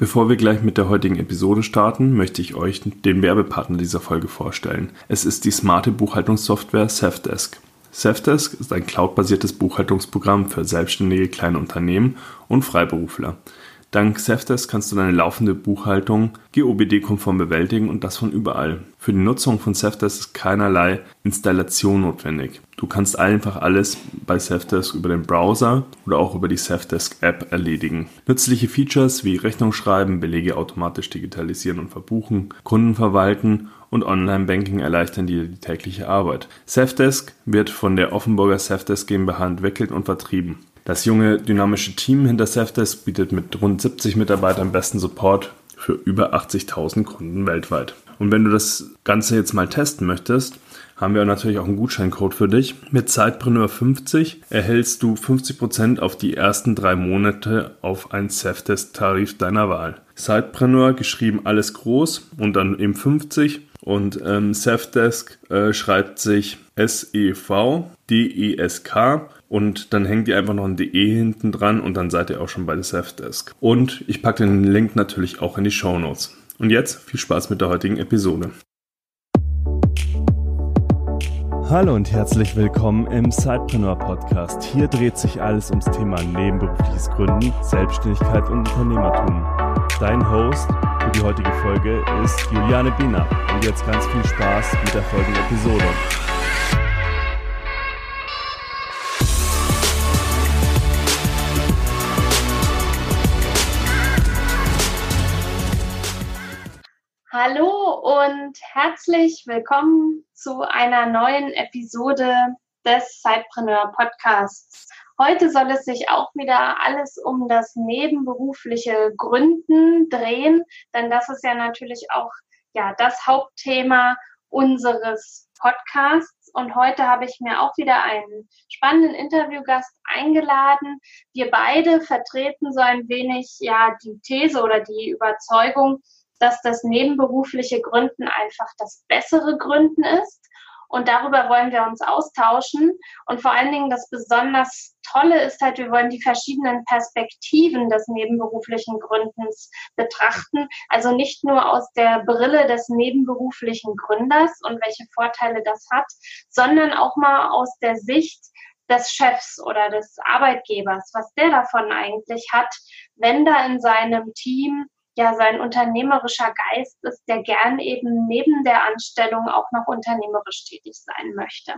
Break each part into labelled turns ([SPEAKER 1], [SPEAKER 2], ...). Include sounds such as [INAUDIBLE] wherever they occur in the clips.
[SPEAKER 1] Bevor wir gleich mit der heutigen Episode starten, möchte ich euch den Werbepartner dieser Folge vorstellen. Es ist die smarte Buchhaltungssoftware Safdesk. Safdesk ist ein cloudbasiertes Buchhaltungsprogramm für selbstständige kleine Unternehmen und Freiberufler. Dank Safdesk kannst du deine laufende Buchhaltung GOBD-konform bewältigen und das von überall. Für die Nutzung von Safdesk ist keinerlei Installation notwendig. Du kannst einfach alles bei Safdesk über den Browser oder auch über die Safdesk App erledigen. Nützliche Features wie Rechnung schreiben, Belege automatisch digitalisieren und verbuchen, Kunden verwalten und Online-Banking erleichtern dir die tägliche Arbeit. Safdesk wird von der Offenburger Safdesk GmbH entwickelt und vertrieben. Das junge, dynamische Team hinter Safdesk bietet mit rund 70 Mitarbeitern besten Support für über 80.000 Kunden weltweit. Und wenn du das Ganze jetzt mal testen möchtest, haben wir natürlich auch einen Gutscheincode für dich. Mit Zeitpreneur50 erhältst du 50% auf die ersten drei Monate auf einen Safdesk-Tarif deiner Wahl. Zeitpreneur geschrieben alles groß und dann eben 50 und ähm, Safdesk äh, schreibt sich S-E-V-D-E-S-K und dann hängt ihr einfach noch ein DE hinten dran und dann seid ihr auch schon bei der Safdesk. Und ich packe den Link natürlich auch in die Show Notes. Und jetzt viel Spaß mit der heutigen Episode. Hallo und herzlich willkommen im Sidepreneur Podcast. Hier dreht sich alles ums Thema nebenberufliches Gründen, Selbstständigkeit und Unternehmertum. Dein Host für die heutige Folge ist Juliane Biener. Und jetzt ganz viel Spaß mit der folgenden Episode.
[SPEAKER 2] Hallo und herzlich willkommen zu einer neuen Episode des Zeitpreneur Podcasts. Heute soll es sich auch wieder alles um das nebenberufliche Gründen drehen, denn das ist ja natürlich auch ja das Hauptthema unseres Podcasts. Und heute habe ich mir auch wieder einen spannenden Interviewgast eingeladen. Wir beide vertreten so ein wenig ja die These oder die Überzeugung, dass das nebenberufliche Gründen einfach das bessere Gründen ist. Und darüber wollen wir uns austauschen. Und vor allen Dingen das besonders Tolle ist halt, wir wollen die verschiedenen Perspektiven des nebenberuflichen Gründens betrachten. Also nicht nur aus der Brille des nebenberuflichen Gründers und welche Vorteile das hat, sondern auch mal aus der Sicht des Chefs oder des Arbeitgebers, was der davon eigentlich hat, wenn da in seinem Team ja sein unternehmerischer Geist ist, der gern eben neben der Anstellung auch noch unternehmerisch tätig sein möchte.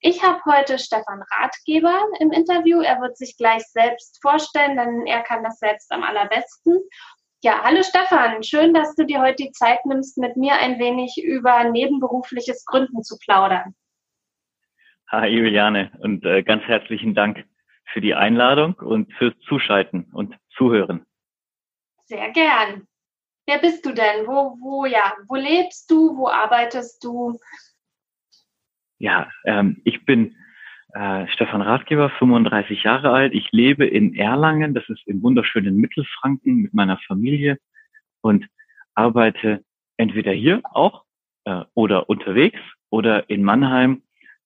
[SPEAKER 2] Ich habe heute Stefan Ratgeber im Interview. Er wird sich gleich selbst vorstellen, denn er kann das selbst am allerbesten. Ja, hallo Stefan, schön, dass du dir heute die Zeit nimmst, mit mir ein wenig über nebenberufliches Gründen zu plaudern.
[SPEAKER 3] Hi Juliane und äh, ganz herzlichen Dank für die Einladung und fürs Zuschalten und Zuhören.
[SPEAKER 2] Sehr gern. Wer bist du denn? Wo, wo, ja, wo lebst du? Wo arbeitest du?
[SPEAKER 3] Ja, ähm, ich bin äh, Stefan Ratgeber, 35 Jahre alt. Ich lebe in Erlangen, das ist im wunderschönen Mittelfranken mit meiner Familie und arbeite entweder hier auch äh, oder unterwegs oder in Mannheim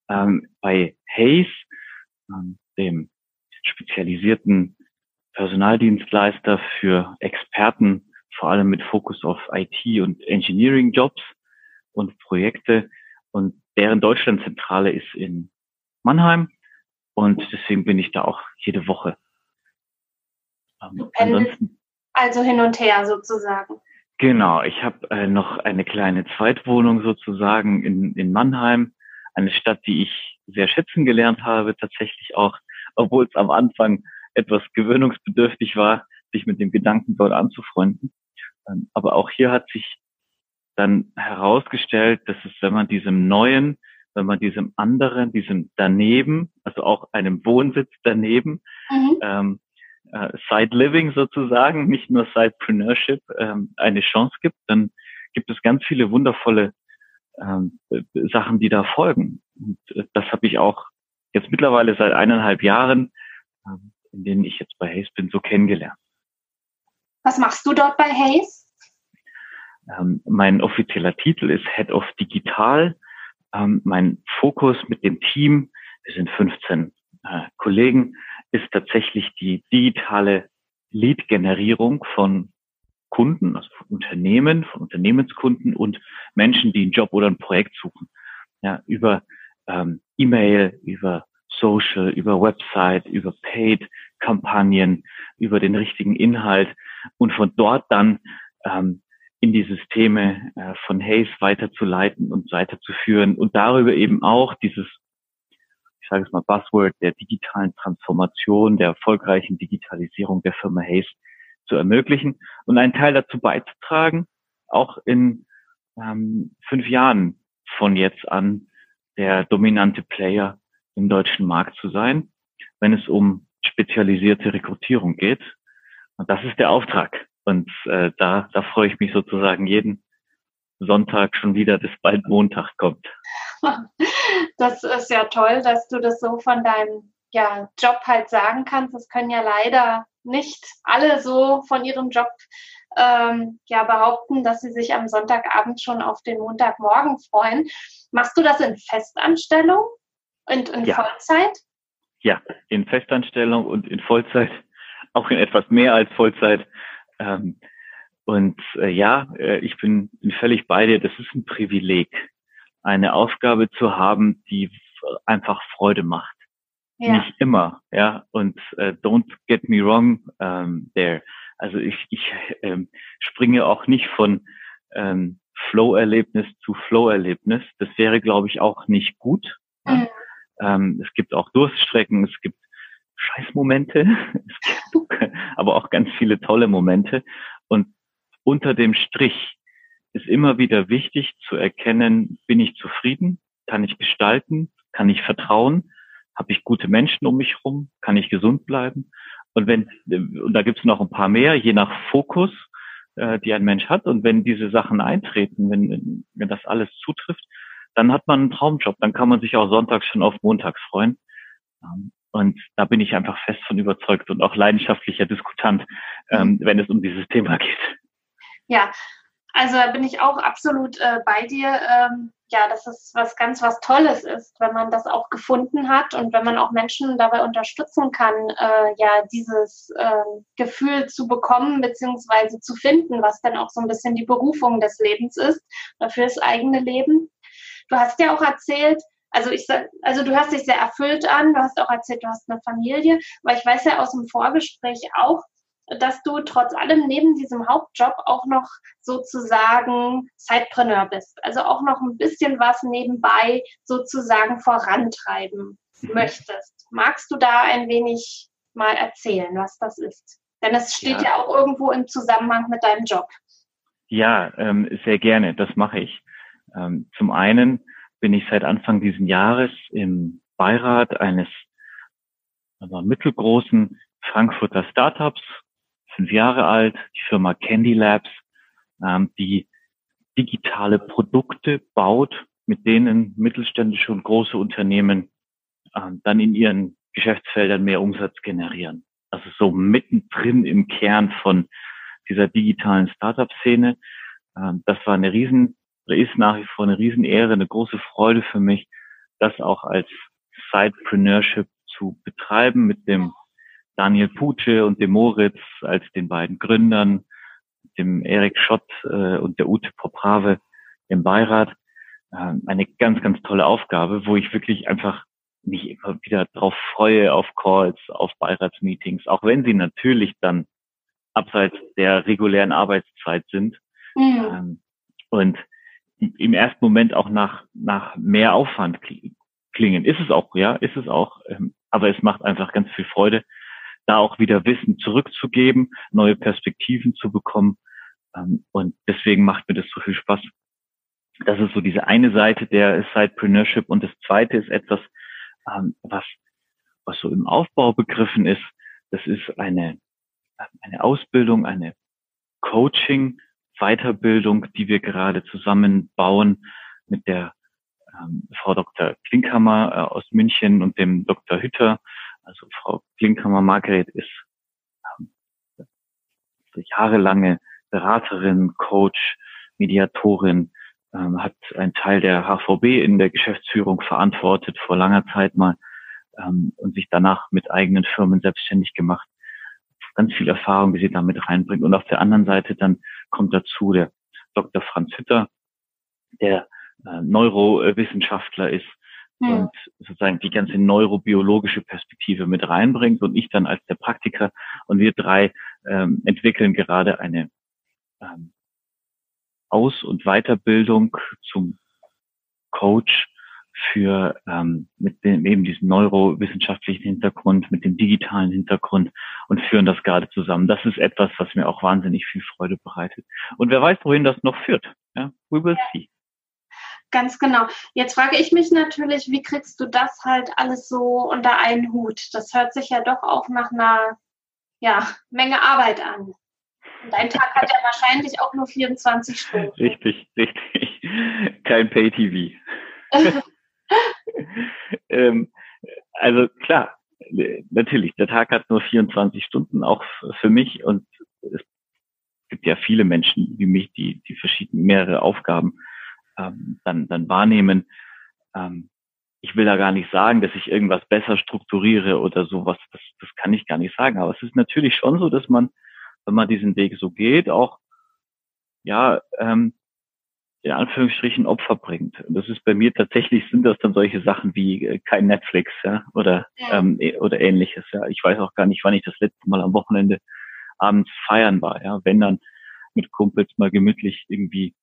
[SPEAKER 3] ähm, bei Hayes, ähm, dem spezialisierten Personaldienstleister für Experten, vor allem mit Fokus auf IT und Engineering Jobs und Projekte. Und deren Deutschlandzentrale ist in Mannheim. Und deswegen bin ich da auch jede Woche.
[SPEAKER 2] Ähm, ansonsten, also hin und her sozusagen.
[SPEAKER 3] Genau, ich habe äh, noch eine kleine Zweitwohnung sozusagen in, in Mannheim, eine Stadt, die ich sehr schätzen gelernt habe, tatsächlich auch, obwohl es am Anfang etwas gewöhnungsbedürftig war, sich mit dem Gedanken dort anzufreunden. Ähm, aber auch hier hat sich dann herausgestellt, dass es, wenn man diesem neuen, wenn man diesem anderen, diesem daneben, also auch einem Wohnsitz daneben, mhm. ähm, äh, Side Living sozusagen, nicht nur Sidepreneurship, ähm, eine Chance gibt, dann gibt es ganz viele wundervolle ähm, Sachen, die da folgen. Und äh, das habe ich auch jetzt mittlerweile seit eineinhalb Jahren ähm, in denen ich jetzt bei Hayes bin, so kennengelernt.
[SPEAKER 2] Was machst du dort bei Hayes?
[SPEAKER 3] Ähm, mein offizieller Titel ist Head of Digital. Ähm, mein Fokus mit dem Team, wir sind 15 äh, Kollegen, ist tatsächlich die digitale Lead-Generierung von Kunden, also von Unternehmen, von Unternehmenskunden und Menschen, die einen Job oder ein Projekt suchen. Ja, über ähm, E-Mail, über Social, über Website, über Paid-Kampagnen, über den richtigen Inhalt und von dort dann ähm, in die Systeme äh, von Hayes weiterzuleiten und weiterzuführen und darüber eben auch dieses, ich sage es mal, Buzzword der digitalen Transformation, der erfolgreichen Digitalisierung der Firma Hayes zu ermöglichen und einen Teil dazu beizutragen, auch in ähm, fünf Jahren von jetzt an der dominante Player im deutschen Markt zu sein, wenn es um spezialisierte Rekrutierung geht. Und das ist der Auftrag. Und äh, da, da freue ich mich sozusagen jeden Sonntag schon wieder, dass bald Montag kommt. [LAUGHS]
[SPEAKER 2] Das ist ja toll, dass du das so von deinem ja, Job halt sagen kannst. Das können ja leider nicht alle so von ihrem Job ähm, ja behaupten, dass sie sich am Sonntagabend schon auf den Montagmorgen freuen. Machst du das in Festanstellung und in
[SPEAKER 3] Ja.
[SPEAKER 2] Vollzeit?
[SPEAKER 3] Ja, in Festanstellung und in Vollzeit, [LAUGHS] auch in etwas mehr als Vollzeit. Ähm, und äh, ja, äh, ich bin, bin völlig bei dir. Das ist ein Privileg, eine Aufgabe zu haben, die einfach Freude macht.
[SPEAKER 2] Ja.
[SPEAKER 3] Nicht immer, ja. Und äh, don't get me wrong ähm, there. Also ich, ich ähm, springe auch nicht von ähm, Flow-Erlebnis zu Flow-Erlebnis. Das wäre, glaube ich, auch nicht gut.
[SPEAKER 2] Mhm.
[SPEAKER 3] Ähm, es gibt auch Durststrecken, es gibt Scheißmomente, [LAUGHS] es gibt [LAUGHS] aber auch ganz viele tolle Momente. Und unter dem Strich ist immer wieder wichtig zu erkennen, bin ich zufrieden, kann ich gestalten, kann ich vertrauen, habe ich gute Menschen um mich herum, kann ich gesund bleiben. Und wenn, und da gibt es noch ein paar mehr, je nach Fokus, äh, die ein Mensch hat. Und wenn diese Sachen eintreten, wenn, wenn das alles zutrifft, dann hat man einen Traumjob. Dann kann man sich auch sonntags schon auf montags freuen. Ähm, Und da bin ich einfach fest von überzeugt und auch leidenschaftlicher Diskutant, ähm, wenn es um dieses Thema geht.
[SPEAKER 2] Ja, also da bin ich auch absolut äh, bei dir. Ähm, ja, dass es was ganz was Tolles ist, wenn man das auch gefunden hat und wenn man auch Menschen dabei unterstützen kann, äh, ja, dieses Gefühl zu bekommen beziehungsweise zu finden, was dann auch so ein bisschen die Berufung des Lebens ist, oder für das eigene Leben. Du hast ja auch erzählt, also ich sag, also du hörst dich sehr erfüllt an, du hast auch erzählt, du hast eine Familie, aber ich weiß ja aus dem Vorgespräch auch, dass du trotz allem neben diesem Hauptjob auch noch sozusagen Zeitpreneur bist. Also auch noch ein bisschen was nebenbei sozusagen vorantreiben
[SPEAKER 3] Mhm.
[SPEAKER 2] möchtest. Magst du da ein wenig mal erzählen, was das ist? Denn es steht ja,
[SPEAKER 3] Ja.
[SPEAKER 2] auch irgendwo im Zusammenhang mit deinem Job.
[SPEAKER 3] Ja, ähm, sehr gerne, das mache ich. Ähm, zum einen bin ich seit Anfang dieses Jahres im Beirat eines also mittelgroßen Frankfurter Startups, fünf Jahre alt, die Firma Candy Labs, ähm, die digitale Produkte baut, mit denen mittelständische und große Unternehmen ähm, dann in ihren Geschäftsfeldern mehr Umsatz generieren. Also so mittendrin im Kern von dieser digitalen Startup-Szene. Ähm, das war eine riesen, oder ist nach wie vor eine Riesenehre, eine große Freude für mich, das auch als Sidepreneurship zu betreiben mit dem Daniel Puce und dem Moritz als den beiden Gründern, dem Erik Schott äh, und der Ute Poprave im Beirat. Ähm, eine ganz, ganz tolle Aufgabe, wo ich wirklich einfach mich immer wieder drauf freue, auf Calls, auf Beiratsmeetings, auch wenn sie natürlich dann abseits der regulären Arbeitszeit sind.
[SPEAKER 2] Mhm.
[SPEAKER 3] Ähm, und im ersten Moment auch nach, nach mehr Aufwand kli- klingen. Ist es auch, ja, ist es auch. Ähm, aber es macht einfach ganz viel Freude, da auch wieder Wissen zurückzugeben, neue Perspektiven zu bekommen. Ähm, und deswegen macht mir das so viel Spaß. Das ist so diese eine Seite der Sidepreneurship. Und das zweite ist etwas, ähm, was, was so im Aufbau begriffen ist. Das ist eine, eine Ausbildung, eine Coaching, Weiterbildung, die wir gerade zusammenbauen mit der ähm, Frau Dr. Klinkhammer äh, aus München und dem Dr. Hütter. Also Frau Klinkhammer Margret ist ähm, jahrelange Beraterin, Coach, Mediatorin, ähm, hat einen Teil der HVB in der Geschäftsführung verantwortet vor langer Zeit mal ähm, und sich danach mit eigenen Firmen selbstständig gemacht. Ganz viel Erfahrung, die sie damit reinbringt. Und auf der anderen Seite dann kommt dazu der Dr. Franz Hütter, der äh, Neurowissenschaftler ist ja. und sozusagen die ganze neurobiologische Perspektive mit reinbringt und ich dann als der Praktiker und wir drei ähm, entwickeln gerade eine ähm, Aus- und Weiterbildung zum Coach für ähm, mit dem eben diesen neurowissenschaftlichen Hintergrund, mit dem digitalen Hintergrund und führen das gerade zusammen. Das ist etwas, was mir auch wahnsinnig viel Freude bereitet. Und wer weiß, wohin das noch führt. Ja, we will see.
[SPEAKER 2] Ganz genau. Jetzt frage ich mich natürlich, wie kriegst du das halt alles so unter einen Hut? Das hört sich ja doch auch nach einer ja, Menge Arbeit an. Und dein Tag hat ja wahrscheinlich auch nur 24 Stunden.
[SPEAKER 3] Richtig, richtig. Kein Pay-TV. [LAUGHS] [LAUGHS] ähm, also klar, natürlich, der Tag hat nur 24 Stunden, auch für mich. Und es gibt ja viele Menschen wie mich, die, die verschiedene mehrere Aufgaben ähm, dann, dann wahrnehmen. Ähm, ich will da gar nicht sagen, dass ich irgendwas besser strukturiere oder sowas. Das, das kann ich gar nicht sagen. Aber es ist natürlich schon so, dass man, wenn man diesen Weg so geht, auch ja ähm, in Anführungsstrichen Opfer bringt. Und das ist bei mir tatsächlich sind das dann solche Sachen wie äh, kein Netflix ja, oder ja. Ähm, e, oder ähnliches. Ja, ich weiß auch gar nicht, wann ich das letzte Mal am Wochenende abends feiern war. Ja, wenn dann mit Kumpels mal gemütlich irgendwie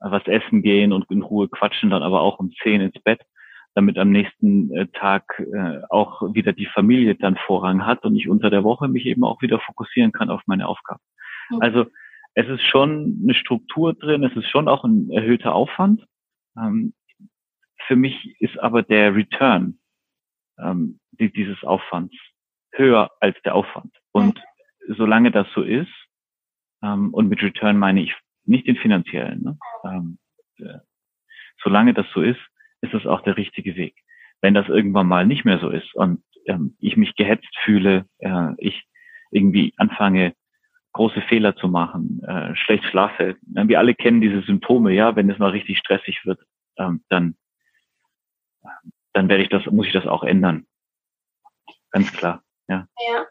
[SPEAKER 3] was essen gehen und in Ruhe quatschen, dann aber auch um zehn ins Bett, damit am nächsten äh, Tag äh, auch wieder die Familie dann Vorrang hat und ich unter der Woche mich eben auch wieder fokussieren kann auf meine Aufgaben. Mhm. Also es ist schon eine Struktur drin, es ist schon auch ein erhöhter Aufwand. Ähm, für mich ist aber der Return ähm, dieses Aufwands höher als der Aufwand. Und solange das so ist, ähm, und mit Return meine ich nicht den finanziellen, ne? ähm, äh, solange das so ist, ist das auch der richtige Weg. Wenn das irgendwann mal nicht mehr so ist und ähm, ich mich gehetzt fühle, äh, ich irgendwie anfange, große Fehler zu machen, äh, schlecht schlafe. Wir alle kennen diese Symptome, ja, wenn es mal richtig stressig wird, ähm, dann, dann werde ich das, muss ich das auch ändern. Ganz klar, ja.
[SPEAKER 2] Ja.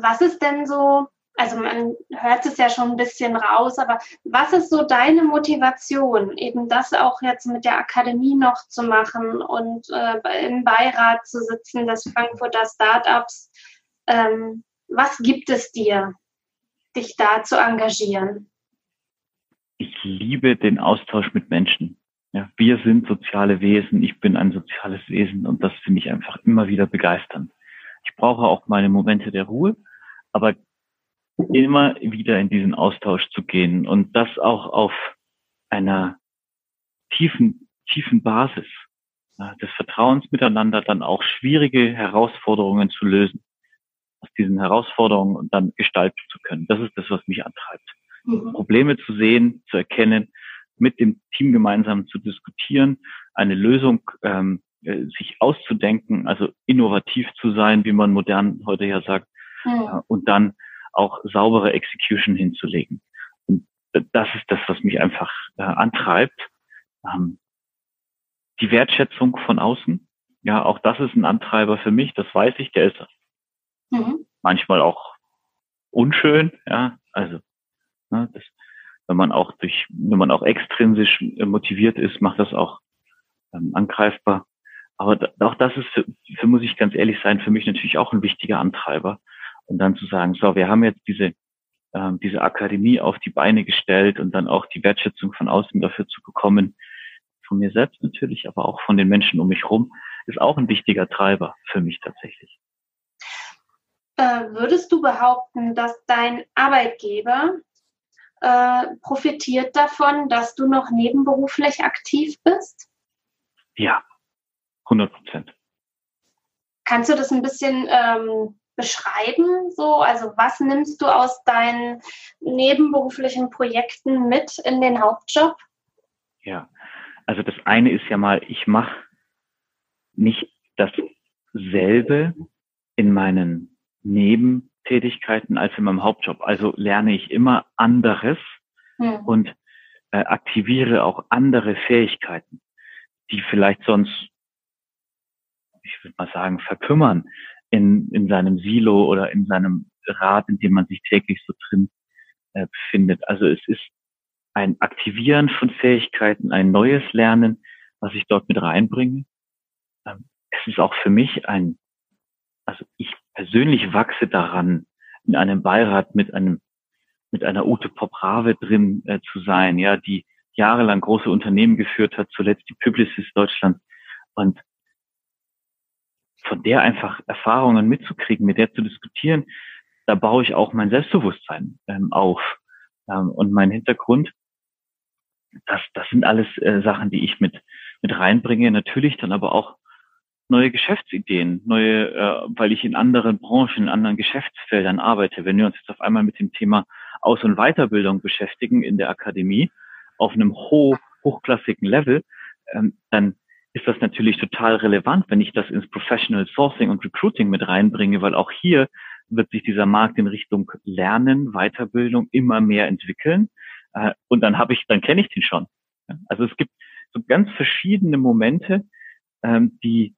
[SPEAKER 2] Was ist denn so, also man hört es ja schon ein bisschen raus, aber was ist so deine Motivation, eben das auch jetzt mit der Akademie noch zu machen und äh, im Beirat zu sitzen des Frankfurter Startups? Ähm, was gibt es dir? Dich da zu engagieren?
[SPEAKER 3] Ich liebe den Austausch mit Menschen. Ja, wir sind soziale Wesen, ich bin ein soziales Wesen und das finde ich einfach immer wieder begeisternd. Ich brauche auch meine Momente der Ruhe, aber immer wieder in diesen Austausch zu gehen und das auch auf einer tiefen, tiefen Basis ja, des Vertrauens miteinander dann auch schwierige Herausforderungen zu lösen aus diesen Herausforderungen und dann gestalten zu können. Das ist das, was mich antreibt. Mhm. Probleme zu sehen, zu erkennen, mit dem Team gemeinsam zu diskutieren, eine Lösung ähm, äh, sich auszudenken, also innovativ zu sein, wie man modern heute ja sagt, mhm. äh, und dann auch saubere Execution hinzulegen. Und das ist das, was mich einfach äh, antreibt. Ähm, die Wertschätzung von außen, ja, auch das ist ein Antreiber für mich, das weiß ich, der ist Mhm. Manchmal auch unschön, ja. Also, ne, das, wenn man auch durch, wenn man auch extrinsisch motiviert ist, macht das auch ähm, angreifbar. Aber da, auch das ist, für, für, muss ich ganz ehrlich sein, für mich natürlich auch ein wichtiger Antreiber. Und dann zu sagen, so, wir haben jetzt diese, ähm, diese Akademie auf die Beine gestellt und dann auch die Wertschätzung von außen dafür zu bekommen, von mir selbst natürlich, aber auch von den Menschen um mich herum, ist auch ein wichtiger Treiber für mich tatsächlich.
[SPEAKER 2] Äh, würdest du behaupten, dass dein Arbeitgeber äh, profitiert davon, dass du noch nebenberuflich aktiv bist?
[SPEAKER 3] Ja, 100 Prozent.
[SPEAKER 2] Kannst du das ein bisschen ähm, beschreiben? So, also was nimmst du aus deinen nebenberuflichen Projekten mit in den Hauptjob?
[SPEAKER 3] Ja, also das eine ist ja mal, ich mache nicht dasselbe in meinen Nebentätigkeiten als in meinem Hauptjob. Also lerne ich immer anderes hm. und äh, aktiviere auch andere Fähigkeiten, die vielleicht sonst, ich würde mal sagen, verkümmern in, in seinem Silo oder in seinem Rad, in dem man sich täglich so drin äh, befindet. Also es ist ein Aktivieren von Fähigkeiten, ein neues Lernen, was ich dort mit reinbringe. Ähm, es ist auch für mich ein, also ich persönlich wachse daran, in einem Beirat mit einem mit einer Ute Poprave drin äh, zu sein, ja, die jahrelang große Unternehmen geführt hat, zuletzt die Publicis Deutschland und von der einfach Erfahrungen mitzukriegen, mit der zu diskutieren, da baue ich auch mein Selbstbewusstsein ähm, auf ähm, und mein Hintergrund. Das, das sind alles äh, Sachen, die ich mit mit reinbringe. Natürlich dann aber auch neue Geschäftsideen, neue, äh, weil ich in anderen Branchen, in anderen Geschäftsfeldern arbeite. Wenn wir uns jetzt auf einmal mit dem Thema Aus- und Weiterbildung beschäftigen in der Akademie auf einem hoch, hochklassigen Level, ähm, dann ist das natürlich total relevant, wenn ich das ins Professional Sourcing und Recruiting mit reinbringe, weil auch hier wird sich dieser Markt in Richtung Lernen, Weiterbildung immer mehr entwickeln. Äh, und dann habe ich, dann kenne ich den schon. Also es gibt so ganz verschiedene Momente, ähm, die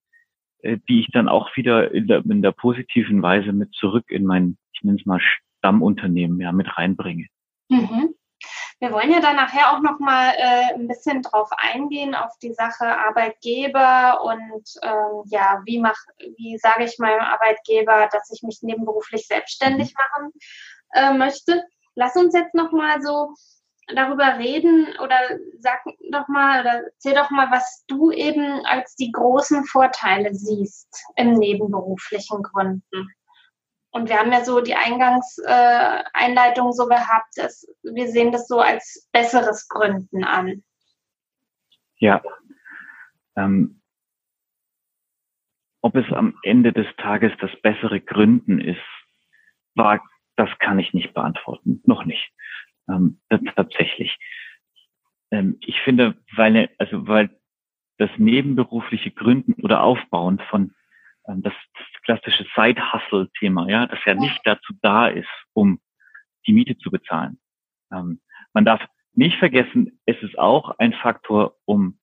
[SPEAKER 3] die ich dann auch wieder in der, in der positiven Weise mit zurück in mein, ich nenne es mal Stammunternehmen ja mit reinbringe.
[SPEAKER 2] Mhm. Wir wollen ja dann nachher auch noch mal äh, ein bisschen drauf eingehen auf die Sache Arbeitgeber und ähm, ja, wie mach, wie sage ich meinem Arbeitgeber, dass ich mich nebenberuflich selbstständig mhm. machen äh, möchte. Lass uns jetzt noch mal so darüber reden oder sag doch mal oder erzähl doch mal, was du eben als die großen Vorteile siehst im nebenberuflichen Gründen. Und wir haben ja so die Eingangseinleitung äh, so gehabt, dass wir sehen das so als besseres Gründen an.
[SPEAKER 3] Ja. Ähm, ob es am Ende des Tages das bessere Gründen ist, war, das kann ich nicht beantworten. Noch nicht. Ähm, tatsächlich. Ähm, ich finde, weil, also, weil das nebenberufliche Gründen oder Aufbauen von ähm, das, das klassische Side-Hustle-Thema, ja, das ja nicht dazu da ist, um die Miete zu bezahlen. Ähm, man darf nicht vergessen, es ist auch ein Faktor, um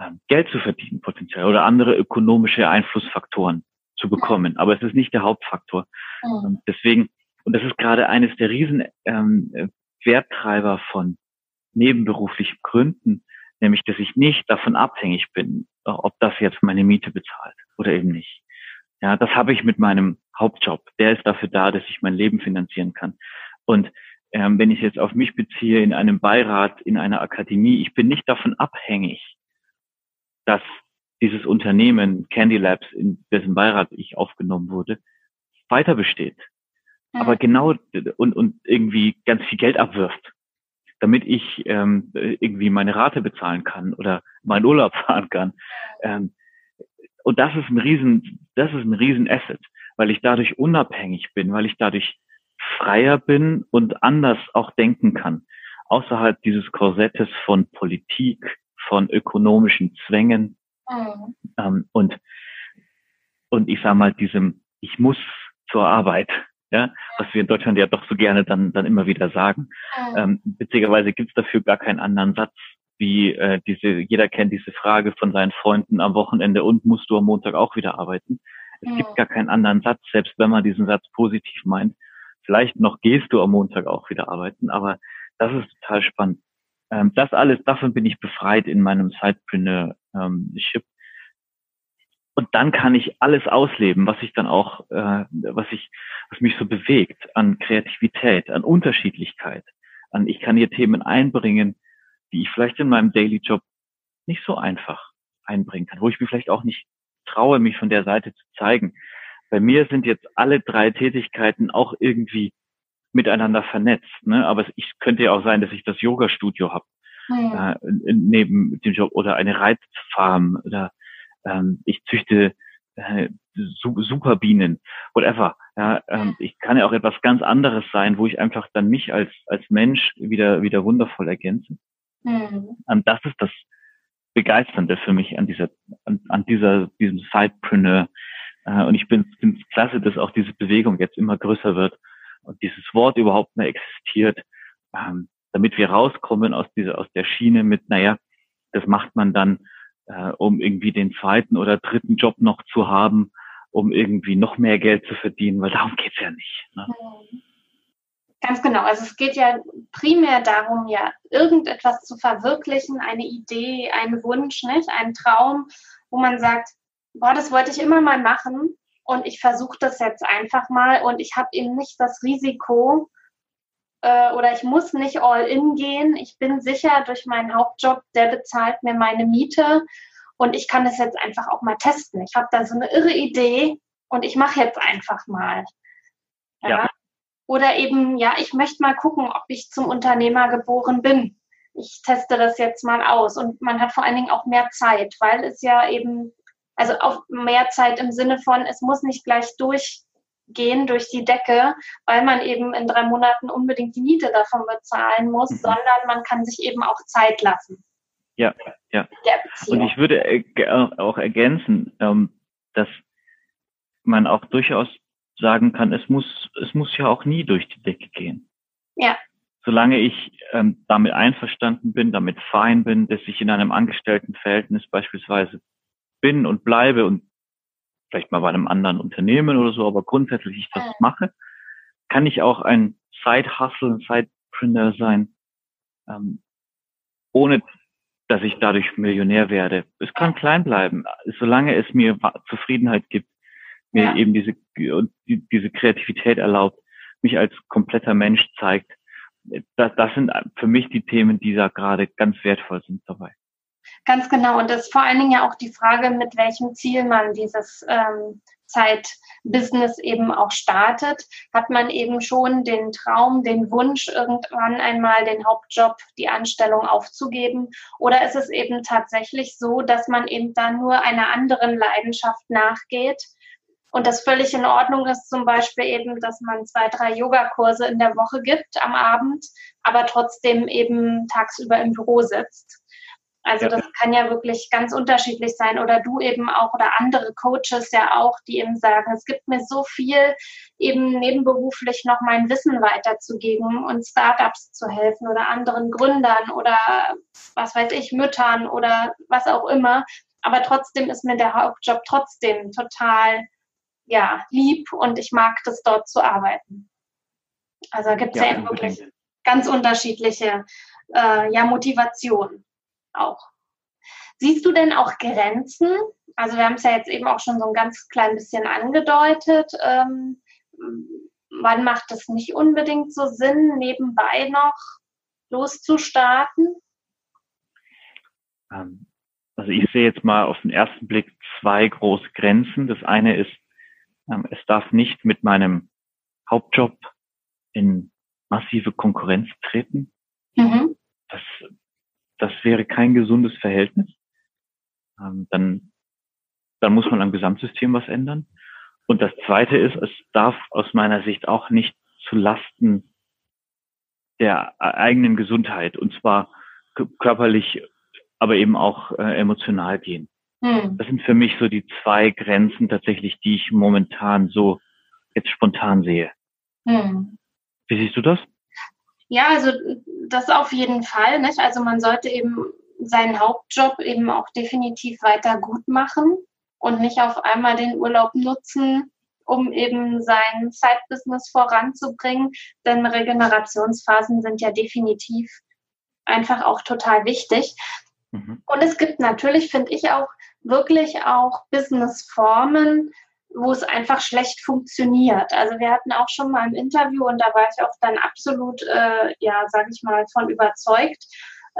[SPEAKER 3] ähm, Geld zu verdienen potenziell oder andere ökonomische Einflussfaktoren zu bekommen. Aber es ist nicht der Hauptfaktor. Mhm. deswegen, und das ist gerade eines der riesen ähm, Werttreiber von nebenberuflichen Gründen, nämlich dass ich nicht davon abhängig bin, ob das jetzt meine Miete bezahlt oder eben nicht. Ja, das habe ich mit meinem Hauptjob. Der ist dafür da, dass ich mein Leben finanzieren kann. Und ähm, wenn ich jetzt auf mich beziehe in einem Beirat, in einer Akademie, ich bin nicht davon abhängig, dass dieses Unternehmen Candy Labs, in dessen Beirat ich aufgenommen wurde, weiter besteht aber genau und, und irgendwie ganz viel Geld abwirft, damit ich ähm, irgendwie meine Rate bezahlen kann oder meinen Urlaub [LAUGHS] fahren kann. Ähm, und das ist ein riesen, das ist ein riesen Asset, weil ich dadurch unabhängig bin, weil ich dadurch freier bin und anders auch denken kann, außerhalb dieses Korsettes von Politik, von ökonomischen Zwängen mhm. ähm, und und ich sage mal diesem, ich muss zur Arbeit, ja, was wir in Deutschland ja doch so gerne dann, dann immer wieder sagen. Ähm, witzigerweise gibt es dafür gar keinen anderen Satz, wie äh, diese, jeder kennt diese Frage von seinen Freunden am Wochenende und musst du am Montag auch wieder arbeiten. Es gibt gar keinen anderen Satz, selbst wenn man diesen Satz positiv meint. Vielleicht noch gehst du am Montag auch wieder arbeiten, aber das ist total spannend. Ähm, das alles, davon bin ich befreit in meinem Sidepreneurship. Ähm, und dann kann ich alles ausleben, was ich dann auch, äh, was ich, was mich so bewegt an Kreativität, an Unterschiedlichkeit, an ich kann hier Themen einbringen, die ich vielleicht in meinem Daily Job nicht so einfach einbringen kann, wo ich mir vielleicht auch nicht traue, mich von der Seite zu zeigen. Bei mir sind jetzt alle drei Tätigkeiten auch irgendwie miteinander vernetzt. Ne? Aber es könnte ja auch sein, dass ich das Yoga-Studio habe ja. äh, neben dem Job oder eine Reizfarm oder ähm, ich züchte äh, Superbienen, whatever. Ja, ähm, ich kann ja auch etwas ganz anderes sein, wo ich einfach dann mich als als Mensch wieder wieder wundervoll ergänze. Mhm. Und das ist das Begeisternde für mich an dieser an, an dieser diesem Sidepreneur. Äh, und ich bin finde es klasse, dass auch diese Bewegung jetzt immer größer wird und dieses Wort überhaupt mehr existiert, ähm, damit wir rauskommen aus dieser aus der Schiene mit, naja, das macht man dann äh, um irgendwie den zweiten oder dritten Job noch zu haben, um irgendwie noch mehr Geld zu verdienen, weil darum geht's ja nicht. Ne?
[SPEAKER 2] Ganz genau. Also es geht ja primär darum, ja, irgendetwas zu verwirklichen, eine Idee, einen Wunsch, nicht? Einen Traum, wo man sagt, boah, das wollte ich immer mal machen und ich versuche das jetzt einfach mal und ich habe eben nicht das Risiko äh, oder ich muss nicht all in gehen. Ich bin sicher durch meinen Hauptjob, der bezahlt mir meine Miete und ich kann das jetzt einfach auch mal testen. Ich habe da so eine irre Idee und ich mache jetzt einfach mal. Ja. ja. Oder eben, ja, ich möchte mal gucken, ob ich zum Unternehmer geboren bin. Ich teste das jetzt mal aus. Und man hat vor allen Dingen auch mehr Zeit, weil es ja eben, also auch mehr Zeit im Sinne von, es muss nicht gleich durchgehen durch die Decke, weil man eben in drei Monaten unbedingt die Miete davon bezahlen muss, mhm. sondern man kann sich eben auch Zeit lassen.
[SPEAKER 3] Ja, ja. Und ich würde auch ergänzen, ähm, dass man auch durchaus sagen kann, es muss, es muss ja auch nie durch die Decke gehen.
[SPEAKER 2] Ja.
[SPEAKER 3] Solange ich ähm, damit einverstanden bin, damit fein bin, dass ich in einem Angestelltenverhältnis beispielsweise bin und bleibe und vielleicht mal bei einem anderen Unternehmen oder so, aber grundsätzlich ich das mache, kann ich auch ein Side-Hustle, ein Sidepreneur sein, ähm, ohne dass ich dadurch Millionär werde. Es kann klein bleiben, solange es mir Zufriedenheit gibt mir ja. eben diese, diese Kreativität erlaubt, mich als kompletter Mensch zeigt. Das, das sind für mich die Themen, die da gerade ganz wertvoll sind dabei.
[SPEAKER 2] Ganz genau. Und das ist vor allen Dingen ja auch die Frage, mit welchem Ziel man dieses ähm, Zeitbusiness eben auch startet. Hat man eben schon den Traum, den Wunsch, irgendwann einmal den Hauptjob, die Anstellung aufzugeben? Oder ist es eben tatsächlich so, dass man eben dann nur einer anderen Leidenschaft nachgeht? Und das völlig in Ordnung ist zum Beispiel eben, dass man zwei, drei Yogakurse in der Woche gibt am Abend, aber trotzdem eben tagsüber im Büro sitzt. Also ja. das kann ja wirklich ganz unterschiedlich sein. Oder du eben auch oder andere Coaches ja auch, die eben sagen, es gibt mir so viel, eben nebenberuflich noch mein Wissen weiterzugeben und Startups zu helfen oder anderen Gründern oder was weiß ich, Müttern oder was auch immer. Aber trotzdem ist mir der Hauptjob trotzdem total ja, lieb und ich mag das dort zu arbeiten. Also gibt es ja, ja wirklich ganz unterschiedliche äh, ja, Motivationen auch. Siehst du denn auch Grenzen? Also wir haben es ja jetzt eben auch schon so ein ganz klein bisschen angedeutet. Ähm, wann macht es nicht unbedingt so Sinn, nebenbei noch loszustarten?
[SPEAKER 3] Ähm, also ich sehe jetzt mal auf den ersten Blick zwei große Grenzen. Das eine ist ähm, es darf nicht mit meinem Hauptjob in massive Konkurrenz treten. Mhm. Das, das wäre kein gesundes Verhältnis. Ähm, dann, dann muss man am Gesamtsystem was ändern. Und das Zweite ist, es darf aus meiner Sicht auch nicht zu Lasten der eigenen Gesundheit und zwar körperlich, aber eben auch äh, emotional gehen. Hm. Das sind für mich so die zwei Grenzen tatsächlich, die ich momentan so jetzt spontan sehe. Hm. Wie siehst du das?
[SPEAKER 2] Ja, also das auf jeden Fall. Nicht? Also man sollte eben seinen Hauptjob eben auch definitiv weiter gut machen und nicht auf einmal den Urlaub nutzen, um eben sein Side-Business voranzubringen. Denn Regenerationsphasen sind ja definitiv einfach auch total wichtig. Mhm. Und es gibt natürlich, finde ich auch, wirklich auch Businessformen, wo es einfach schlecht funktioniert. Also wir hatten auch schon mal ein Interview und da war ich auch dann absolut, äh, ja, sage ich mal, von überzeugt,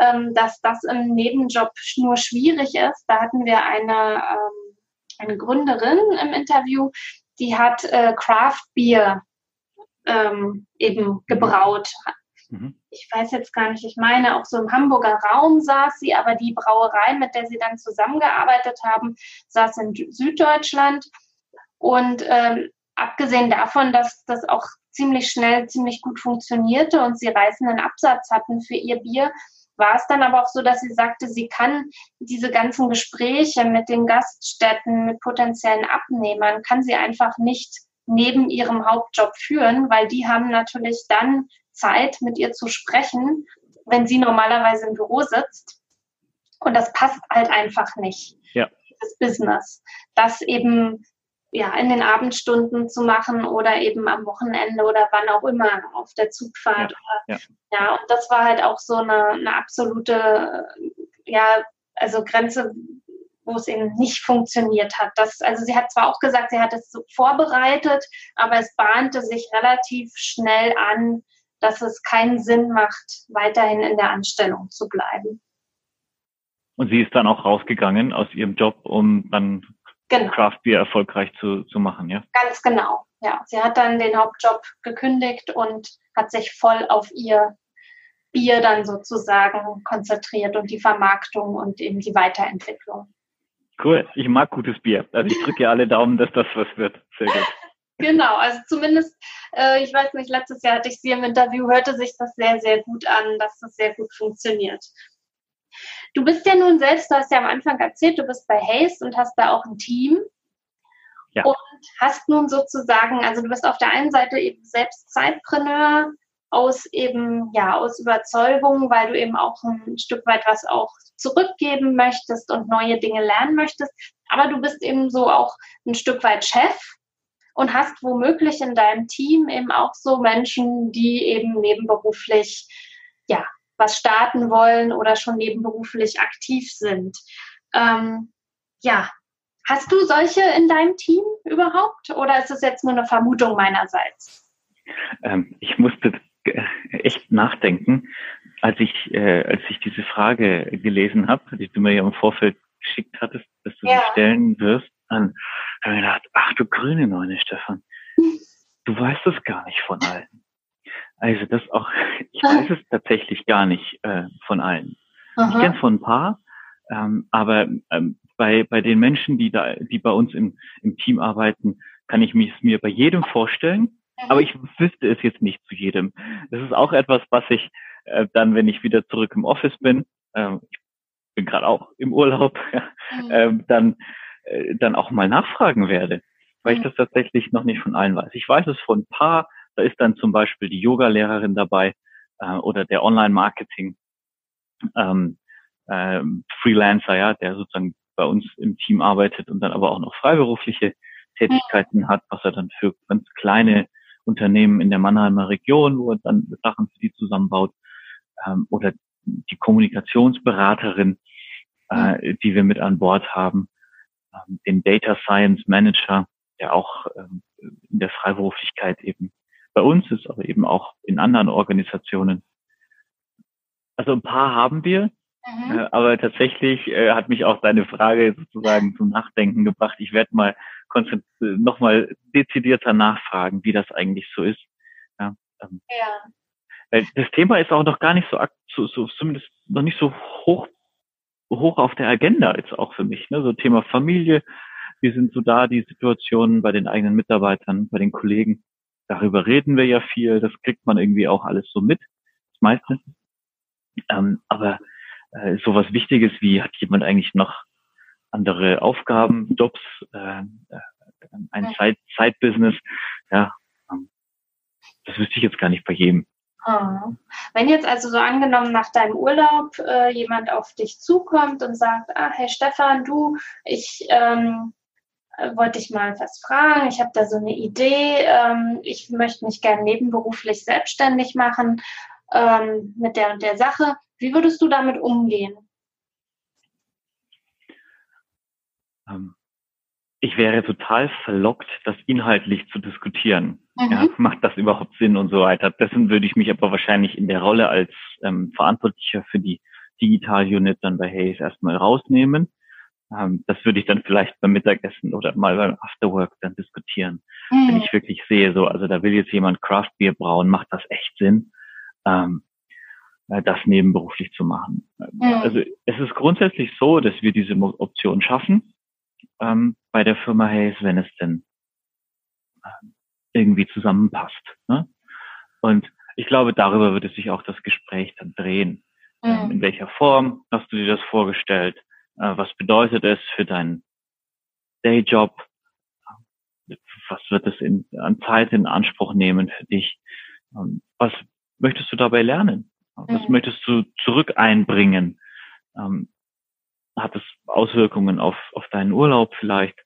[SPEAKER 2] ähm, dass das im Nebenjob nur schwierig ist. Da hatten wir eine, ähm, eine Gründerin im Interview, die hat äh, Craft Beer ähm, eben gebraut, Mhm. Ich weiß jetzt gar nicht, ich meine, auch so im Hamburger Raum saß sie, aber die Brauerei, mit der sie dann zusammengearbeitet haben, saß in Süddeutschland. Und ähm, abgesehen davon, dass das auch ziemlich schnell, ziemlich gut funktionierte und sie reißenden Absatz hatten für ihr Bier, war es dann aber auch so, dass sie sagte, sie kann diese ganzen Gespräche mit den Gaststätten, mit potenziellen Abnehmern, kann sie einfach nicht neben ihrem Hauptjob führen, weil die haben natürlich dann Zeit, mit ihr zu sprechen, wenn sie normalerweise im Büro sitzt. Und das passt halt einfach nicht.
[SPEAKER 3] Ja.
[SPEAKER 2] Das Business. Das eben ja, in den Abendstunden zu machen oder eben am Wochenende oder wann auch immer auf der Zugfahrt. Ja, ja. ja und das war halt auch so eine, eine absolute, ja, also Grenze, wo es eben nicht funktioniert hat. Das, also sie hat zwar auch gesagt, sie hat es so vorbereitet, aber es bahnte sich relativ schnell an, dass es keinen Sinn macht, weiterhin in der Anstellung zu bleiben.
[SPEAKER 3] Und sie ist dann auch rausgegangen aus ihrem Job, um dann genau. Craft Beer erfolgreich zu, zu machen, ja?
[SPEAKER 2] Ganz genau, ja. Sie hat dann den Hauptjob gekündigt und hat sich voll auf ihr Bier dann sozusagen konzentriert und die Vermarktung und eben die Weiterentwicklung.
[SPEAKER 3] Cool, ich mag gutes Bier. Also ich drücke alle Daumen, dass das was wird. Sehr gut. [LAUGHS]
[SPEAKER 2] Genau, also zumindest, äh, ich weiß nicht, letztes Jahr hatte ich sie im Interview, hörte sich das sehr, sehr gut an, dass das sehr gut funktioniert. Du bist ja nun selbst, du hast ja am Anfang erzählt, du bist bei Haze und hast da auch ein Team. Ja. Und hast nun sozusagen, also du bist auf der einen Seite eben selbst Zeitpreneur aus eben, ja, aus Überzeugung, weil du eben auch ein Stück weit was auch zurückgeben möchtest und neue Dinge lernen möchtest. Aber du bist eben so auch ein Stück weit Chef und hast womöglich in deinem Team eben auch so Menschen, die eben nebenberuflich, ja, was starten wollen oder schon nebenberuflich aktiv sind. Ähm, ja, hast du solche in deinem Team überhaupt oder ist es jetzt nur eine Vermutung meinerseits?
[SPEAKER 3] Ähm, ich musste echt nachdenken, als ich, äh, als ich diese Frage gelesen habe, die du mir ja im Vorfeld geschickt hattest, dass du ja. sie stellen wirst, dann habe ich gedacht, ach du grüne Neune, Stefan, [LAUGHS] du weißt es gar nicht von allen. Also das auch, [LAUGHS] ich weiß es tatsächlich gar nicht äh, von allen. Aha. Ich kenne von ein paar, ähm, aber ähm, bei, bei den Menschen, die da, die bei uns im, im Team arbeiten, kann ich mich mir bei jedem vorstellen, mhm. aber ich wüsste es jetzt nicht zu jedem. Das ist auch etwas, was ich äh, dann, wenn ich wieder zurück im Office bin, äh, ich bin gerade auch im Urlaub, [LAUGHS] mhm. äh, dann, äh, dann auch mal nachfragen werde, weil mhm. ich das tatsächlich noch nicht von allen weiß. Ich weiß es von ein paar, da ist dann zum Beispiel die Yoga-Lehrerin dabei äh, oder der Online-Marketing ähm, äh, Freelancer, ja, der sozusagen bei uns im Team arbeitet und dann aber auch noch freiberufliche Tätigkeiten hat, was er dann für ganz kleine Unternehmen in der Mannheimer Region, wo er dann Sachen für die zusammenbaut, ähm, oder die Kommunikationsberaterin, äh, die wir mit an Bord haben, ähm, den Data Science Manager, der auch ähm, in der Freiberuflichkeit eben bei uns ist, aber eben auch in anderen Organisationen. Also ein paar haben wir, mhm. äh, aber tatsächlich äh, hat mich auch deine Frage sozusagen zum Nachdenken gebracht. Ich werde mal nochmal dezidierter nachfragen, wie das eigentlich so ist. Ja, ähm, ja. Das Thema ist auch noch gar nicht so, so, so zumindest noch nicht so hoch hoch auf der Agenda jetzt auch für mich. Ne? So Thema Familie, wie sind so da die Situationen bei den eigenen Mitarbeitern, bei den Kollegen? Darüber reden wir ja viel, das kriegt man irgendwie auch alles so mit, das meiste. Ähm, aber äh, sowas Wichtiges wie, hat jemand eigentlich noch andere Aufgaben, Jobs, äh, äh ein Side-Business, ja, ähm, das wüsste ich jetzt gar nicht bei jedem.
[SPEAKER 2] Ah. Wenn jetzt also so angenommen nach deinem Urlaub äh, jemand auf dich zukommt und sagt, ah, hey Stefan, du, ich ähm, äh, wollte ich mal was fragen. Ich habe da so eine Idee. Ähm, ich möchte mich gerne nebenberuflich selbstständig machen ähm, mit der und der Sache. Wie würdest du damit umgehen?
[SPEAKER 3] Ähm, ich wäre total verlockt, das inhaltlich zu diskutieren. Mhm. Ja, macht das überhaupt Sinn und so weiter? Dessen würde ich mich aber wahrscheinlich in der Rolle als ähm, Verantwortlicher für die Digital Unit dann bei Hayes erstmal rausnehmen ähm, das würde ich dann vielleicht beim Mittagessen oder mal beim Afterwork dann diskutieren. Mhm. Wenn ich wirklich sehe, so, also da will jetzt jemand Craft Beer brauen, macht das echt Sinn, ähm, äh, das nebenberuflich zu machen. Mhm. Also es ist grundsätzlich so, dass wir diese Option schaffen ähm, bei der Firma Hayes, wenn es denn äh, irgendwie zusammenpasst. Ne? Und ich glaube, darüber würde sich auch das Gespräch dann drehen. Ähm, mhm. in welcher Form hast du dir das vorgestellt? Äh, was bedeutet es für deinen Dayjob? Was wird es in, an Zeit in Anspruch nehmen für dich? Ähm, was möchtest du dabei lernen? Was mhm. möchtest du zurück einbringen? Ähm, hat es Auswirkungen auf, auf deinen Urlaub vielleicht?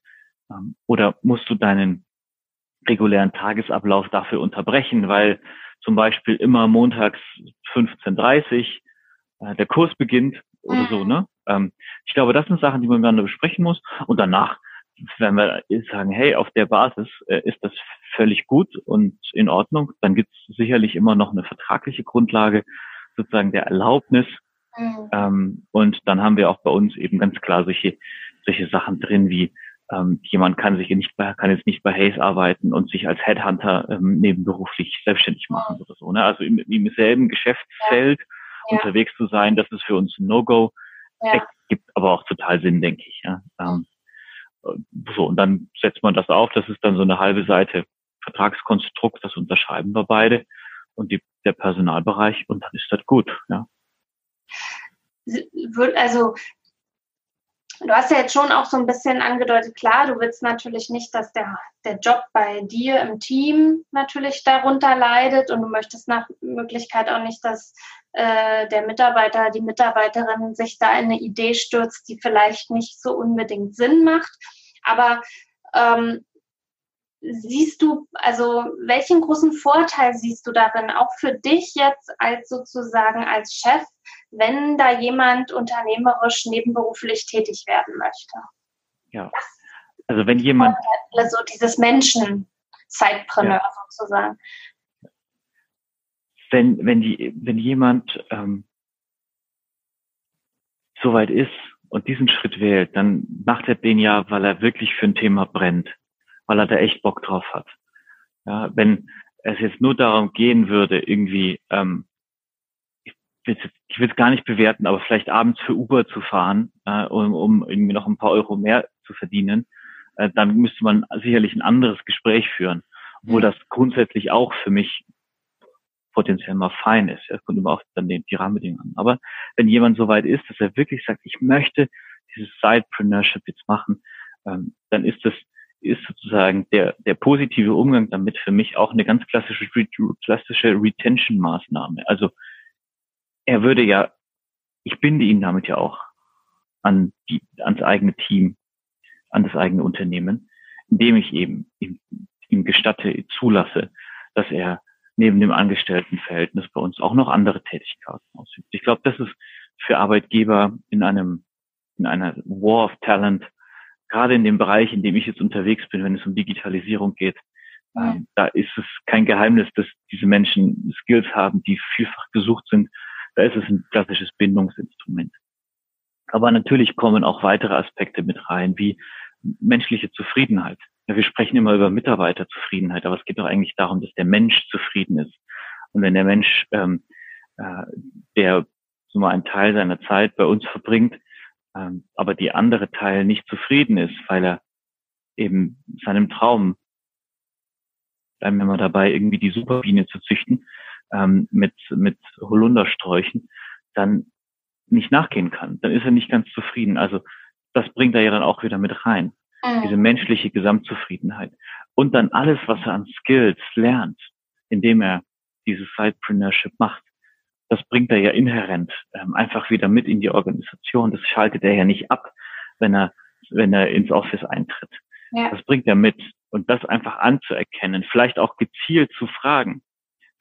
[SPEAKER 3] Ähm, oder musst du deinen regulären Tagesablauf dafür unterbrechen, weil zum Beispiel immer montags 15.30 äh, der Kurs beginnt oder so, mhm. ne? Ähm, ich glaube, das sind Sachen, die man miteinander besprechen muss. Und danach, wenn wir sagen, hey, auf der Basis äh, ist das völlig gut und in Ordnung, dann gibt es sicherlich immer noch eine vertragliche Grundlage, sozusagen der Erlaubnis. Mhm. Ähm, und dann haben wir auch bei uns eben ganz klar solche, solche Sachen drin wie ähm, jemand kann sich nicht bei, kann jetzt nicht bei Hayes arbeiten und sich als Headhunter ähm, nebenberuflich selbstständig machen oder so. Ne? Also im, im selben Geschäftsfeld ja. unterwegs zu sein, das ist für uns ein No-Go. Ja. Gibt aber auch total Sinn, denke ich. Ja? Ähm, so, und dann setzt man das auf, das ist dann so eine halbe Seite Vertragskonstrukt, das unterschreiben wir beide und die, der Personalbereich und dann ist das gut, ja.
[SPEAKER 2] Also Du hast ja jetzt schon auch so ein bisschen angedeutet, klar, du willst natürlich nicht, dass der, der Job bei dir im Team natürlich darunter leidet und du möchtest nach Möglichkeit auch nicht, dass äh, der Mitarbeiter, die Mitarbeiterin sich da in eine Idee stürzt, die vielleicht nicht so unbedingt Sinn macht. Aber ähm, siehst du, also welchen großen Vorteil siehst du darin, auch für dich jetzt als sozusagen als Chef, wenn da jemand unternehmerisch nebenberuflich tätig werden möchte?
[SPEAKER 3] Ja, also wenn jemand...
[SPEAKER 2] Also dieses Menschen-Zeitpreneur ja. sozusagen.
[SPEAKER 3] Wenn, wenn, die, wenn jemand ähm, soweit ist und diesen Schritt wählt, dann macht er den ja, weil er wirklich für ein Thema brennt weil er da echt Bock drauf hat. Ja, wenn es jetzt nur darum gehen würde, irgendwie, ähm, ich will es gar nicht bewerten, aber vielleicht abends für Uber zu fahren, äh, um, um irgendwie noch ein paar Euro mehr zu verdienen, äh, dann müsste man sicherlich ein anderes Gespräch führen, obwohl mhm. das grundsätzlich auch für mich potenziell mal fein ist. Ja, kommt immer auch dann die, die Rahmenbedingungen an. Aber wenn jemand so weit ist, dass er wirklich sagt, ich möchte dieses Sidepreneurship jetzt machen, ähm, dann ist das ist sozusagen der, der positive Umgang damit für mich auch eine ganz klassische, klassische Retention-Maßnahme. Also er würde ja, ich binde ihn damit ja auch an die, ans eigene Team, an das eigene Unternehmen, indem ich eben ihm, ihm gestatte, zulasse, dass er neben dem Angestelltenverhältnis bei uns auch noch andere Tätigkeiten ausübt. Ich glaube, das ist für Arbeitgeber in einem, in einer War of Talent gerade in dem Bereich, in dem ich jetzt unterwegs bin, wenn es um Digitalisierung geht, ja. ähm, da ist es kein Geheimnis, dass diese Menschen Skills haben, die vielfach gesucht sind. Da ist es ein klassisches Bindungsinstrument. Aber natürlich kommen auch weitere Aspekte mit rein, wie menschliche Zufriedenheit. Ja, wir sprechen immer über Mitarbeiterzufriedenheit, aber es geht doch eigentlich darum, dass der Mensch zufrieden ist. Und wenn der Mensch, ähm, äh, der so mal einen Teil seiner Zeit bei uns verbringt, ähm, aber die andere Teil nicht zufrieden ist, weil er eben seinem Traum, bleiben wir mal dabei, irgendwie die Superbiene zu züchten, ähm, mit, mit Holundersträuchen, dann nicht nachgehen kann. Dann ist er nicht ganz zufrieden. Also das bringt er ja dann auch wieder mit rein. Mhm. Diese menschliche Gesamtzufriedenheit. Und dann alles, was er an Skills lernt, indem er dieses Sidepreneurship macht das bringt er ja inhärent ähm, einfach wieder mit in die Organisation. Das schaltet er ja nicht ab, wenn er, wenn er ins Office eintritt. Ja. Das bringt er mit. Und das einfach anzuerkennen, vielleicht auch gezielt zu fragen.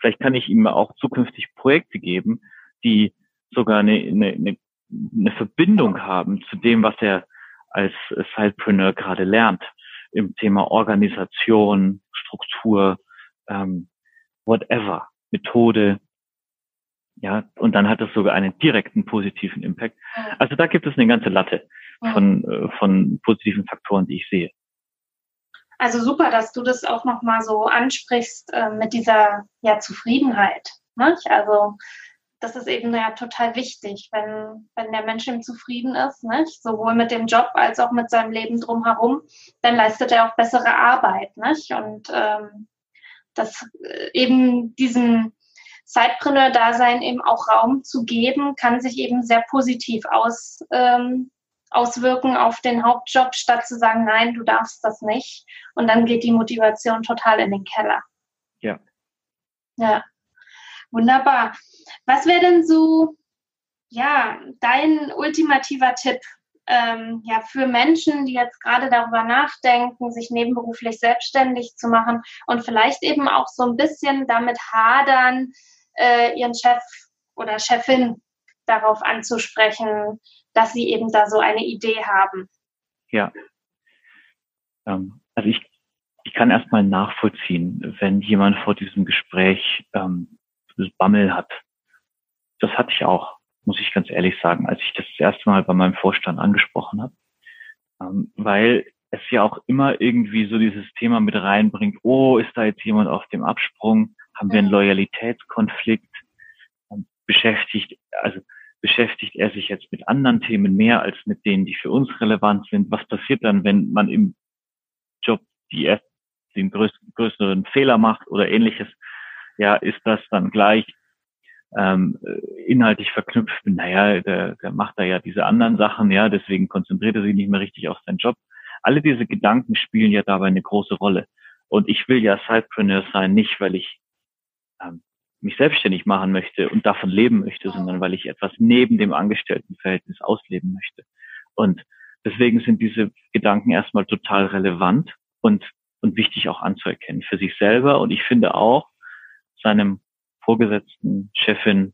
[SPEAKER 3] Vielleicht kann ich ihm auch zukünftig Projekte geben, die sogar eine, eine, eine, Verbindung haben zu dem, was er als Sidepreneur gerade lernt im Thema Organisation, Struktur, ähm, whatever, Methode, ja, und dann hat das sogar einen direkten positiven Impact. Also da gibt es eine ganze Latte von, äh, von positiven Faktoren, die ich sehe.
[SPEAKER 2] Also super, dass du das auch nochmal so ansprichst äh, mit dieser ja, Zufriedenheit. Ne? Also das ist eben ja total wichtig, wenn, wenn der Mensch eben zufrieden ist, nicht? sowohl mit dem Job als auch mit seinem Leben drumherum, dann leistet er auch bessere Arbeit. Nicht? Und ähm, das äh, eben diesen Zeitpreneur-Dasein eben auch Raum zu geben, kann sich eben sehr positiv aus, ähm, auswirken auf den Hauptjob, statt zu sagen, nein, du darfst das nicht. Und dann geht die Motivation total in den Keller.
[SPEAKER 3] Ja.
[SPEAKER 2] Ja. Wunderbar. Was wäre denn so, ja, dein ultimativer Tipp ähm, ja für Menschen, die jetzt gerade darüber nachdenken, sich nebenberuflich selbstständig zu machen und vielleicht eben auch so ein bisschen damit hadern, äh, ihren Chef oder Chefin darauf anzusprechen, dass sie eben da so eine Idee haben.
[SPEAKER 3] Ja. Ähm, also ich, ich kann erstmal nachvollziehen, wenn jemand vor diesem Gespräch ähm, Bammel hat. Das hatte ich auch, muss ich ganz ehrlich sagen, als ich das, das erste Mal bei meinem Vorstand angesprochen habe. Ähm, weil es ja auch immer irgendwie so dieses Thema mit reinbringt, oh, ist da jetzt jemand auf dem Absprung? Haben wir einen Loyalitätskonflikt? beschäftigt, also beschäftigt er sich jetzt mit anderen Themen mehr als mit denen, die für uns relevant sind? Was passiert dann, wenn man im Job die erst den größeren Fehler macht oder ähnliches? Ja, ist das dann gleich ähm, inhaltlich verknüpft? Naja, der, der macht da ja diese anderen Sachen, ja, deswegen konzentriert er sich nicht mehr richtig auf seinen Job. Alle diese Gedanken spielen ja dabei eine große Rolle. Und ich will ja Sidepreneur sein, nicht weil ich mich selbstständig machen möchte und davon leben möchte, sondern weil ich etwas neben dem Angestelltenverhältnis ausleben möchte. Und deswegen sind diese Gedanken erstmal total relevant und, und wichtig auch anzuerkennen für sich selber. Und ich finde auch seinem Vorgesetzten, Chefin,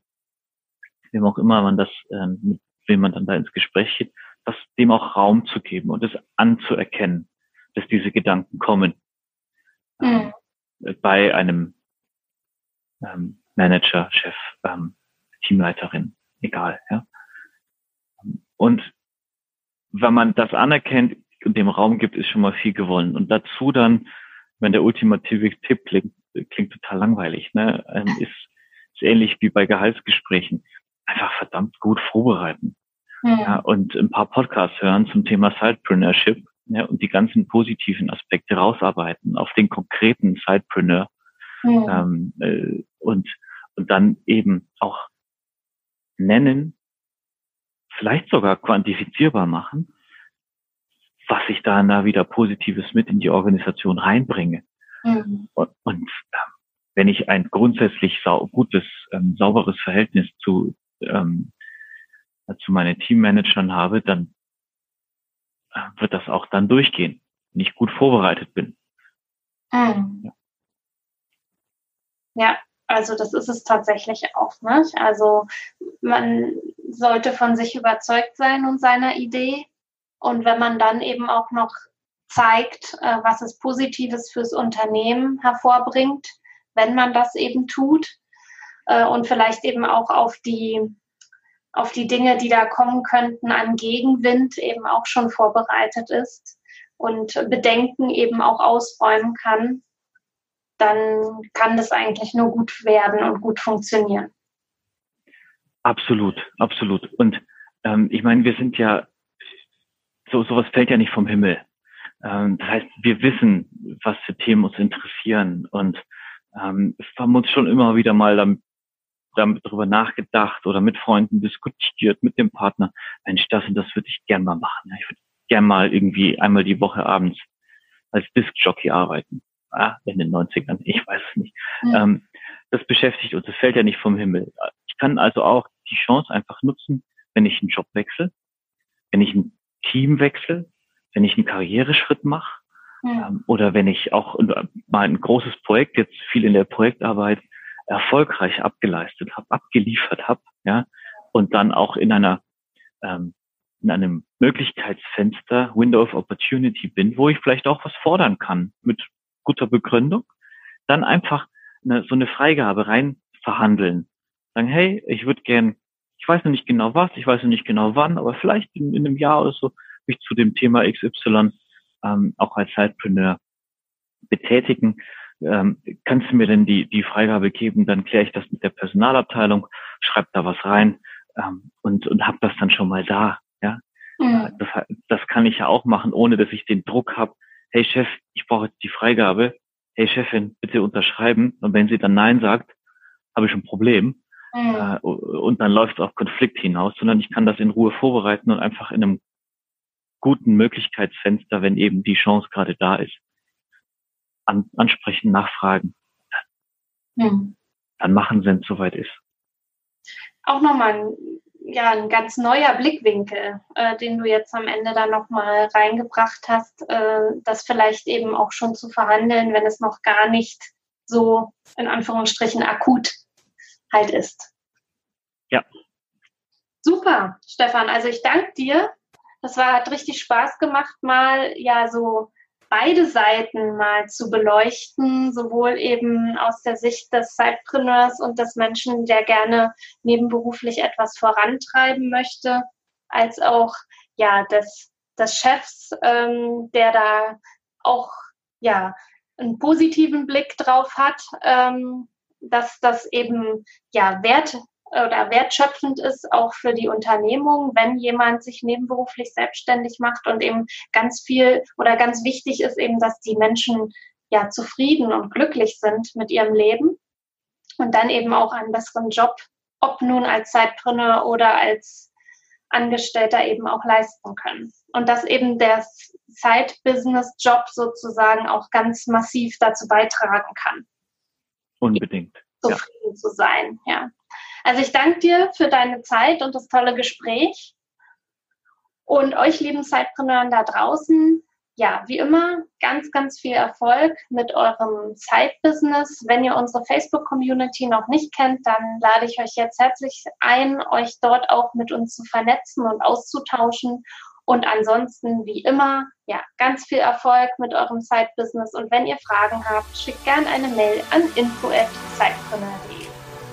[SPEAKER 3] wem auch immer man das, äh, mit wem man dann da ins Gespräch geht, das dem auch Raum zu geben und es anzuerkennen, dass diese Gedanken kommen. Mhm. Bei einem ähm, Manager, Chef, ähm, Teamleiterin, egal. Ja. Und wenn man das anerkennt und dem Raum gibt, ist schon mal viel gewonnen. Und dazu dann, wenn der ultimative Tipp klingt, klingt total langweilig, ne, ähm, ist, ist ähnlich wie bei Gehaltsgesprächen. Einfach verdammt gut vorbereiten. Mhm. Ja, und ein paar Podcasts hören zum Thema Sidepreneurship ja, und die ganzen positiven Aspekte rausarbeiten auf den konkreten Sidepreneur Mhm. Ähm, äh, und, und dann eben auch nennen, vielleicht sogar quantifizierbar machen, was ich da da wieder Positives mit in die Organisation reinbringe. Mhm. Und, und äh, wenn ich ein grundsätzlich gutes, ähm, sauberes Verhältnis zu, ähm, zu meinen Teammanagern habe, dann äh, wird das auch dann durchgehen, wenn ich gut vorbereitet bin.
[SPEAKER 2] Mhm. Ja. Ja, also das ist es tatsächlich auch. Nicht? Also man sollte von sich überzeugt sein und seiner Idee. Und wenn man dann eben auch noch zeigt, äh, was es Positives fürs Unternehmen hervorbringt, wenn man das eben tut äh, und vielleicht eben auch auf die auf die Dinge, die da kommen könnten, an Gegenwind eben auch schon vorbereitet ist und Bedenken eben auch ausräumen kann, dann kann das eigentlich nur gut werden und gut funktionieren.
[SPEAKER 3] Absolut, absolut. Und ähm, ich meine, wir sind ja, so sowas fällt ja nicht vom Himmel. Ähm, das heißt, wir wissen, was für Themen uns interessieren und ähm, haben uns schon immer wieder mal damit, damit darüber nachgedacht oder mit Freunden diskutiert, mit dem Partner. Mensch, das und das würde ich gern mal machen. Ich würde gern mal irgendwie einmal die Woche abends als Disc-Jockey arbeiten ah, in den 90ern, ich weiß es nicht. Ja. Ähm, das beschäftigt uns, das fällt ja nicht vom Himmel. Ich kann also auch die Chance einfach nutzen, wenn ich einen Job wechsle, wenn ich ein Team wechsle, wenn ich einen Karriereschritt mache ja. ähm, oder wenn ich auch mal ein großes Projekt, jetzt viel in der Projektarbeit, erfolgreich abgeleistet habe, abgeliefert habe, ja, und dann auch in einer ähm, in einem Möglichkeitsfenster, Window of Opportunity bin, wo ich vielleicht auch was fordern kann mit guter Begründung, dann einfach eine, so eine Freigabe rein verhandeln. Sagen, hey, ich würde gern, ich weiß noch nicht genau was, ich weiß noch nicht genau wann, aber vielleicht in, in einem Jahr oder so mich zu dem Thema XY ähm, auch als Sidepreneur betätigen. Ähm, kannst du mir denn die, die Freigabe geben? Dann kläre ich das mit der Personalabteilung, schreibe da was rein ähm, und, und habe das dann schon mal da. Ja, mhm. das, das kann ich ja auch machen, ohne dass ich den Druck habe, hey Chef, ich brauche jetzt die Freigabe, hey Chefin, bitte unterschreiben. Und wenn sie dann Nein sagt, habe ich ein Problem. Mhm. Äh, und dann läuft es auf Konflikt hinaus, sondern ich kann das in Ruhe vorbereiten und einfach in einem guten Möglichkeitsfenster, wenn eben die Chance gerade da ist, an, ansprechen, nachfragen. Mhm. Dann machen, wenn es soweit ist.
[SPEAKER 2] Auch nochmal ein ja ein ganz neuer Blickwinkel, äh, den du jetzt am Ende dann nochmal reingebracht hast, äh, das vielleicht eben auch schon zu verhandeln, wenn es noch gar nicht so in Anführungsstrichen akut halt ist.
[SPEAKER 3] Ja.
[SPEAKER 2] Super, Stefan. Also ich danke dir. Das war, hat richtig Spaß gemacht, mal ja so beide Seiten mal zu beleuchten, sowohl eben aus der Sicht des Sidepreneurs und des Menschen, der gerne nebenberuflich etwas vorantreiben möchte, als auch ja des, des Chefs, ähm, der da auch ja einen positiven Blick drauf hat, ähm, dass das eben ja Wert oder wertschöpfend ist auch für die Unternehmung, wenn jemand sich nebenberuflich selbstständig macht und eben ganz viel oder ganz wichtig ist eben, dass die Menschen ja zufrieden und glücklich sind mit ihrem Leben und dann eben auch einen besseren Job, ob nun als Zeitpreneur oder als Angestellter eben auch leisten können. Und dass eben der Side-Business-Job sozusagen auch ganz massiv dazu beitragen kann.
[SPEAKER 3] Unbedingt.
[SPEAKER 2] Zufrieden ja. zu sein, ja. Also ich danke dir für deine Zeit und das tolle Gespräch. Und euch lieben Zeitpreneuren da draußen, ja, wie immer, ganz, ganz viel Erfolg mit eurem Side-Business. Wenn ihr unsere Facebook-Community noch nicht kennt, dann lade ich euch jetzt herzlich ein, euch dort auch mit uns zu vernetzen und auszutauschen. Und ansonsten, wie immer, ja, ganz viel Erfolg mit eurem Side-Business. Und wenn ihr Fragen habt, schickt gerne eine Mail an info@zeitpreneur.de.